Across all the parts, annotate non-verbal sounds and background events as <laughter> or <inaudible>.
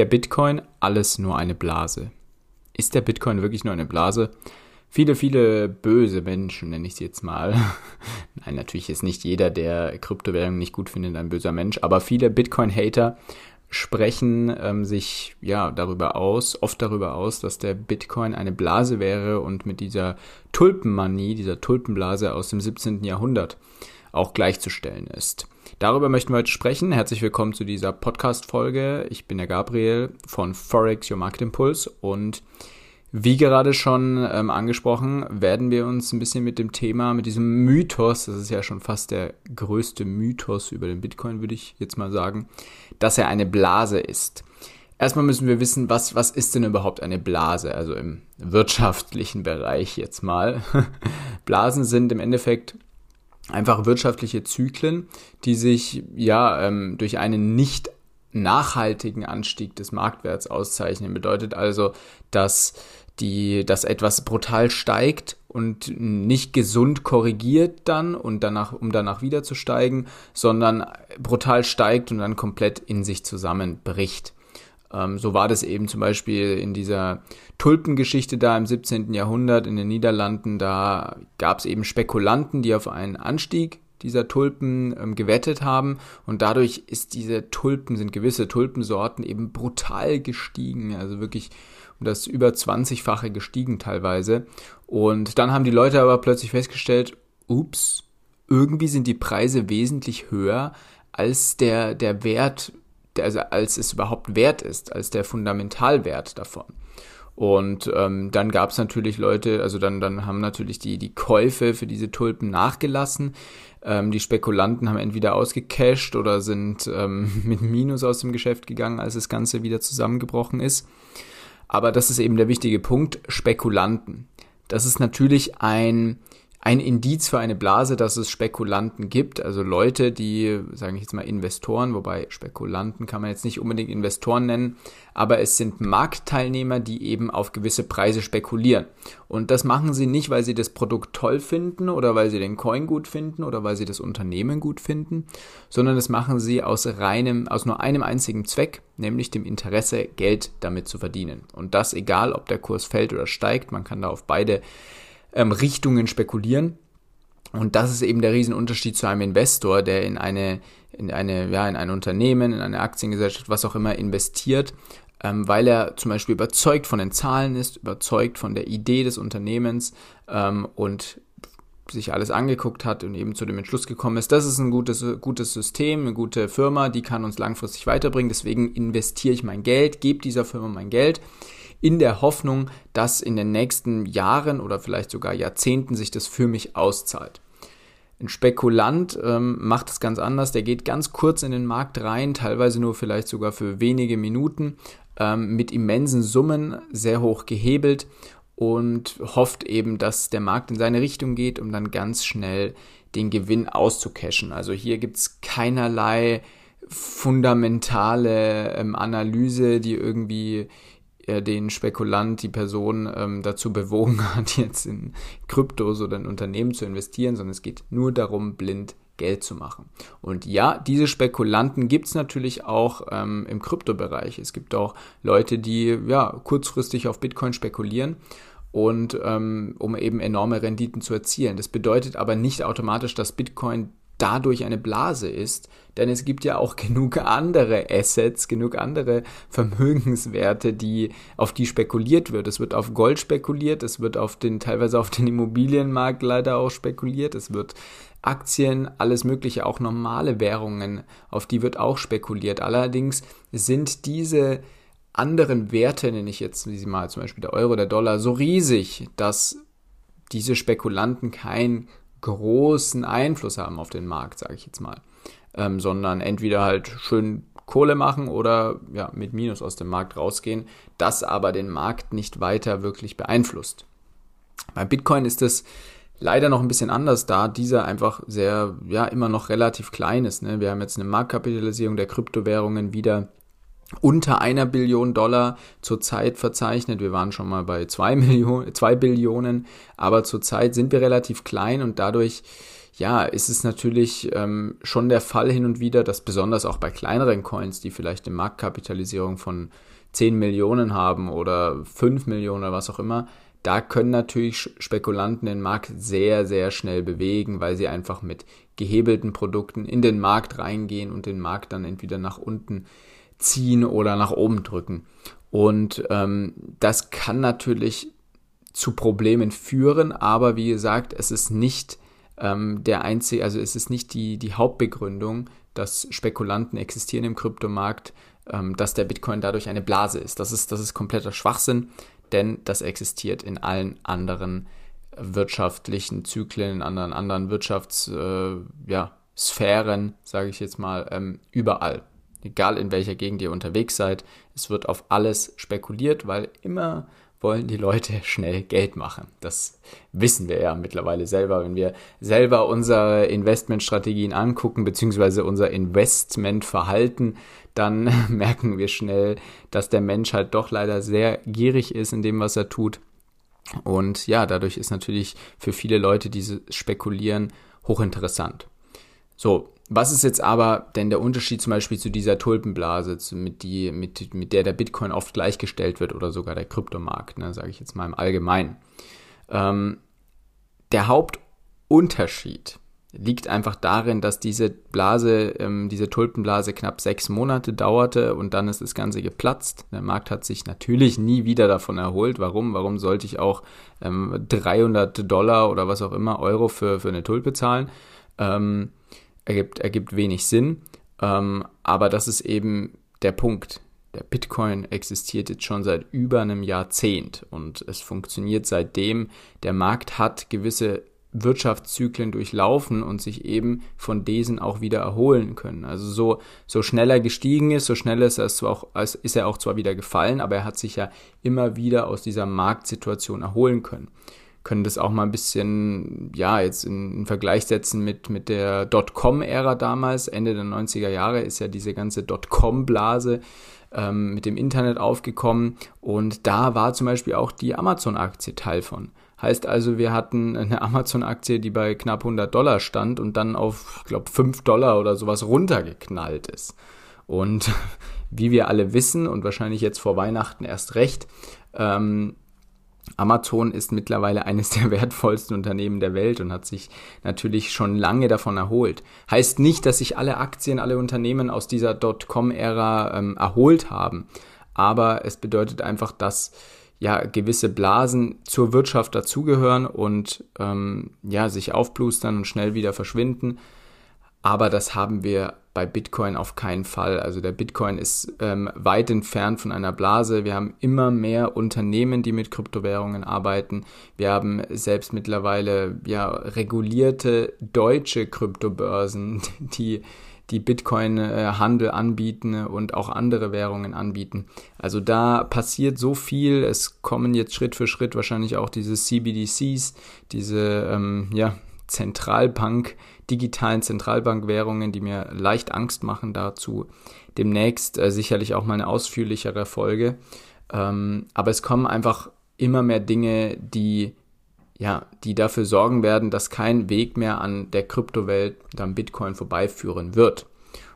der Bitcoin alles nur eine Blase? Ist der Bitcoin wirklich nur eine Blase? Viele, viele böse Menschen, nenne ich sie jetzt mal. <laughs> Nein, natürlich ist nicht jeder, der Kryptowährungen nicht gut findet, ein böser Mensch, aber viele Bitcoin-Hater sprechen ähm, sich ja darüber aus, oft darüber aus, dass der Bitcoin eine Blase wäre und mit dieser Tulpenmanie, dieser Tulpenblase aus dem 17. Jahrhundert auch gleichzustellen ist. Darüber möchten wir heute sprechen. Herzlich willkommen zu dieser Podcast-Folge. Ich bin der Gabriel von Forex Your Market Impulse und wie gerade schon ähm, angesprochen, werden wir uns ein bisschen mit dem Thema, mit diesem Mythos, das ist ja schon fast der größte Mythos über den Bitcoin, würde ich jetzt mal sagen, dass er eine Blase ist. Erstmal müssen wir wissen, was, was ist denn überhaupt eine Blase? Also im wirtschaftlichen Bereich jetzt mal. <laughs> Blasen sind im Endeffekt einfach wirtschaftliche Zyklen, die sich ja ähm, durch einen nicht nachhaltigen Anstieg des Marktwerts auszeichnen. Bedeutet also, dass die, dass etwas brutal steigt und nicht gesund korrigiert dann und danach, um danach wieder zu steigen, sondern brutal steigt und dann komplett in sich zusammenbricht. Ähm, so war das eben zum Beispiel in dieser Tulpengeschichte da im 17. Jahrhundert in den Niederlanden. Da gab es eben Spekulanten, die auf einen Anstieg dieser Tulpen ähm, gewettet haben und dadurch ist diese Tulpen, sind gewisse Tulpensorten eben brutal gestiegen, also wirklich um das über 20-fache gestiegen teilweise. Und dann haben die Leute aber plötzlich festgestellt, ups, irgendwie sind die Preise wesentlich höher als der, der Wert, also als es überhaupt wert ist, als der Fundamentalwert davon. Und ähm, dann gab es natürlich Leute, also dann, dann haben natürlich die, die Käufe für diese Tulpen nachgelassen. Ähm, die Spekulanten haben entweder ausgecasht oder sind ähm, <laughs> mit Minus aus dem Geschäft gegangen, als das Ganze wieder zusammengebrochen ist. Aber das ist eben der wichtige Punkt, Spekulanten. Das ist natürlich ein ein Indiz für eine Blase, dass es Spekulanten gibt, also Leute, die, sage ich jetzt mal, Investoren, wobei Spekulanten kann man jetzt nicht unbedingt Investoren nennen, aber es sind Marktteilnehmer, die eben auf gewisse Preise spekulieren. Und das machen sie nicht, weil sie das Produkt toll finden oder weil sie den Coin gut finden oder weil sie das Unternehmen gut finden, sondern das machen sie aus reinem, aus nur einem einzigen Zweck, nämlich dem Interesse, Geld damit zu verdienen. Und das egal, ob der Kurs fällt oder steigt, man kann da auf beide ähm, Richtungen spekulieren. Und das ist eben der Riesenunterschied zu einem Investor, der in eine, in eine, ja, in ein Unternehmen, in eine Aktiengesellschaft, was auch immer investiert, ähm, weil er zum Beispiel überzeugt von den Zahlen ist, überzeugt von der Idee des Unternehmens ähm, und sich alles angeguckt hat und eben zu dem Entschluss gekommen ist, das ist ein gutes, gutes System, eine gute Firma, die kann uns langfristig weiterbringen, deswegen investiere ich mein Geld, gebe dieser Firma mein Geld in der Hoffnung, dass in den nächsten Jahren oder vielleicht sogar Jahrzehnten sich das für mich auszahlt. Ein Spekulant ähm, macht es ganz anders. Der geht ganz kurz in den Markt rein, teilweise nur vielleicht sogar für wenige Minuten, ähm, mit immensen Summen, sehr hoch gehebelt und hofft eben, dass der Markt in seine Richtung geht, um dann ganz schnell den Gewinn auszucashen. Also hier gibt es keinerlei fundamentale ähm, Analyse, die irgendwie er den Spekulant, die Person ähm, dazu bewogen <laughs> hat, jetzt in Kryptos oder in Unternehmen zu investieren, sondern es geht nur darum, blind Geld zu machen. Und ja, diese Spekulanten gibt es natürlich auch ähm, im Kryptobereich. Es gibt auch Leute, die ja kurzfristig auf Bitcoin spekulieren und ähm, um eben enorme Renditen zu erzielen. Das bedeutet aber nicht automatisch, dass Bitcoin dadurch eine Blase ist, denn es gibt ja auch <laughs> genug andere Assets, genug andere Vermögenswerte, die auf die spekuliert wird. Es wird auf Gold spekuliert, es wird auf den teilweise auf den Immobilienmarkt leider auch spekuliert, es wird Aktien, alles mögliche, auch normale Währungen, auf die wird auch spekuliert. Allerdings sind diese anderen Werte, nenne ich jetzt mal zum Beispiel der Euro, der Dollar, so riesig, dass diese Spekulanten kein großen Einfluss haben auf den Markt, sage ich jetzt mal, ähm, sondern entweder halt schön Kohle machen oder ja, mit Minus aus dem Markt rausgehen, das aber den Markt nicht weiter wirklich beeinflusst. Bei Bitcoin ist es leider noch ein bisschen anders, da dieser einfach sehr, ja, immer noch relativ klein ist. Ne? Wir haben jetzt eine Marktkapitalisierung der Kryptowährungen wieder unter einer Billion Dollar zurzeit verzeichnet. Wir waren schon mal bei zwei Millionen, zwei Billionen, aber zurzeit sind wir relativ klein und dadurch ja, ist es natürlich ähm, schon der Fall hin und wieder, dass besonders auch bei kleineren Coins, die vielleicht eine Marktkapitalisierung von 10 Millionen haben oder 5 Millionen oder was auch immer, da können natürlich Spekulanten den Markt sehr, sehr schnell bewegen, weil sie einfach mit gehebelten Produkten in den Markt reingehen und den Markt dann entweder nach unten ziehen oder nach oben drücken. Und ähm, das kann natürlich zu Problemen führen, aber wie gesagt, es ist nicht ähm, der einzige, also es ist nicht die, die Hauptbegründung, dass Spekulanten existieren im Kryptomarkt, ähm, dass der Bitcoin dadurch eine Blase ist. Das ist, das ist kompletter Schwachsinn, denn das existiert in allen anderen wirtschaftlichen Zyklen, in anderen, anderen Wirtschaftssphären, äh, ja, sage ich jetzt mal, ähm, überall. Egal in welcher Gegend ihr unterwegs seid, es wird auf alles spekuliert, weil immer wollen die Leute <laughs> schnell Geld machen. Das wissen wir ja mittlerweile selber, wenn wir selber unsere Investmentstrategien angucken, beziehungsweise unser Investmentverhalten, dann <laughs> merken wir schnell, dass der Mensch halt doch leider sehr gierig ist in dem, was er tut. Und ja, dadurch ist natürlich für viele Leute dieses Spekulieren hochinteressant. So, was ist jetzt aber denn der Unterschied zum Beispiel zu dieser Tulpenblase, mit, die, mit, mit der der Bitcoin oft gleichgestellt wird oder sogar der Kryptomarkt, ne, sage ich jetzt mal im Allgemeinen? Ähm, der Hauptunterschied liegt einfach darin, dass diese Blase, ähm, diese Tulpenblase knapp sechs Monate dauerte und dann ist das Ganze geplatzt. Der Markt hat sich natürlich nie wieder davon erholt. Warum? Warum sollte ich auch ähm, 300 Dollar oder was auch immer Euro für, für eine Tulpe zahlen? Ähm, ergibt, ergibt wenig Sinn. Ähm, aber das ist eben der Punkt. Der Bitcoin existiert jetzt schon seit über einem Jahrzehnt und es funktioniert seitdem. Der Markt hat gewisse Wirtschaftszyklen durchlaufen und sich eben von diesen auch wieder erholen können. Also so, so schneller gestiegen ist, so schneller ist er, zwar auch, ist er auch zwar wieder gefallen, aber er hat sich ja immer wieder aus dieser Marktsituation erholen können können das auch mal ein bisschen, ja, jetzt in, in Vergleich setzen mit, mit der Dotcom-Ära damals. Ende der 90er Jahre ist ja diese ganze Dotcom-Blase ähm, mit dem Internet aufgekommen und da war zum Beispiel auch die Amazon-Aktie Teil von. Heißt also, wir hatten eine <laughs> Amazon-Aktie, die bei knapp 100 Dollar stand und dann auf, ich glaube, 5 Dollar oder sowas runtergeknallt ist. Und <laughs> wie wir alle wissen und wahrscheinlich jetzt vor Weihnachten erst recht, ähm, Amazon ist mittlerweile eines der <laughs> wertvollsten Unternehmen der Welt und hat sich natürlich schon lange davon erholt. Heißt nicht, dass sich alle Aktien, alle Unternehmen aus dieser Dotcom-Ära ähm, erholt haben, aber es bedeutet einfach, dass ja gewisse Blasen zur Wirtschaft dazugehören und ähm, ja sich aufblustern und schnell wieder verschwinden. Aber das haben wir bei Bitcoin auf keinen Fall. Also der Bitcoin ist ähm, weit entfernt von einer Blase. Wir haben immer mehr Unternehmen, die mit Kryptowährungen arbeiten. Wir haben selbst mittlerweile ja regulierte deutsche Kryptobörsen, <laughs> die die Bitcoin-Handel äh, anbieten und auch andere Währungen anbieten. Also da passiert so viel. Es kommen jetzt Schritt für Schritt wahrscheinlich auch diese CBDCs, diese ähm, ja, Zentralbank, digitalen Zentralbankwährungen, die mir leicht Angst machen dazu. Demnächst äh, sicherlich auch mal eine ausführlichere Folge. Ähm, aber es kommen einfach immer mehr Dinge, die ja, die dafür sorgen werden, dass kein Weg mehr an der Kryptowelt, am Bitcoin vorbeiführen wird.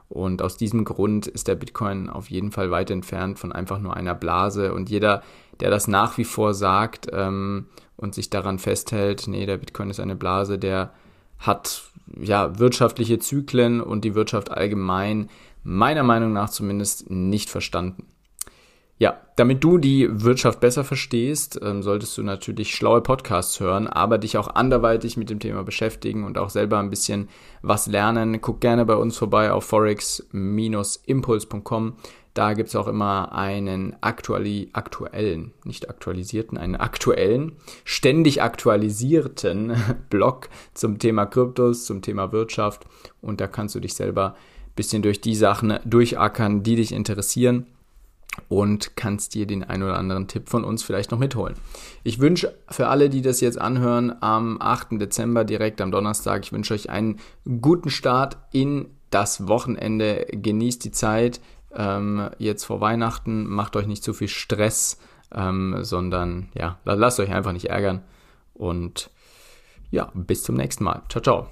Und aus diesem Grund ist der Bitcoin auf jeden Fall weit entfernt von einfach nur einer Blase. Und jeder, der das nach wie vor sagt ähm, und sich daran festhält, nee, der Bitcoin ist eine Blase, der hat ja wirtschaftliche Zyklen und die Wirtschaft allgemein meiner Meinung nach zumindest nicht verstanden. Ja, damit du die Wirtschaft besser verstehst, ähm, solltest du natürlich schlaue Podcasts hören, aber dich auch anderweitig mit dem Thema beschäftigen und auch selber ein bisschen was lernen. Guck gerne bei uns vorbei auf forex-impuls.com. Da gibt es auch immer einen aktuali aktuellen, nicht aktualisierten, einen aktuellen, ständig aktualisierten <laughs> Blog zum Thema Kryptos, zum Thema Wirtschaft. Und da kannst du dich selber ein bisschen durch die Sachen durchackern, die dich interessieren und kannst dir den ein oder anderen Tipp von uns vielleicht noch mitholen. Ich wünsche für alle, die das jetzt anhören, am 8. Dezember, direkt am Donnerstag, ich wünsche euch einen guten Start in das Wochenende. Genießt die Zeit, ähm, jetzt vor Weihnachten. Macht euch nicht zu viel Stress, ähm, sondern ja, lasst euch einfach nicht ärgern. Und ja, bis zum nächsten Mal. Ciao, ciao.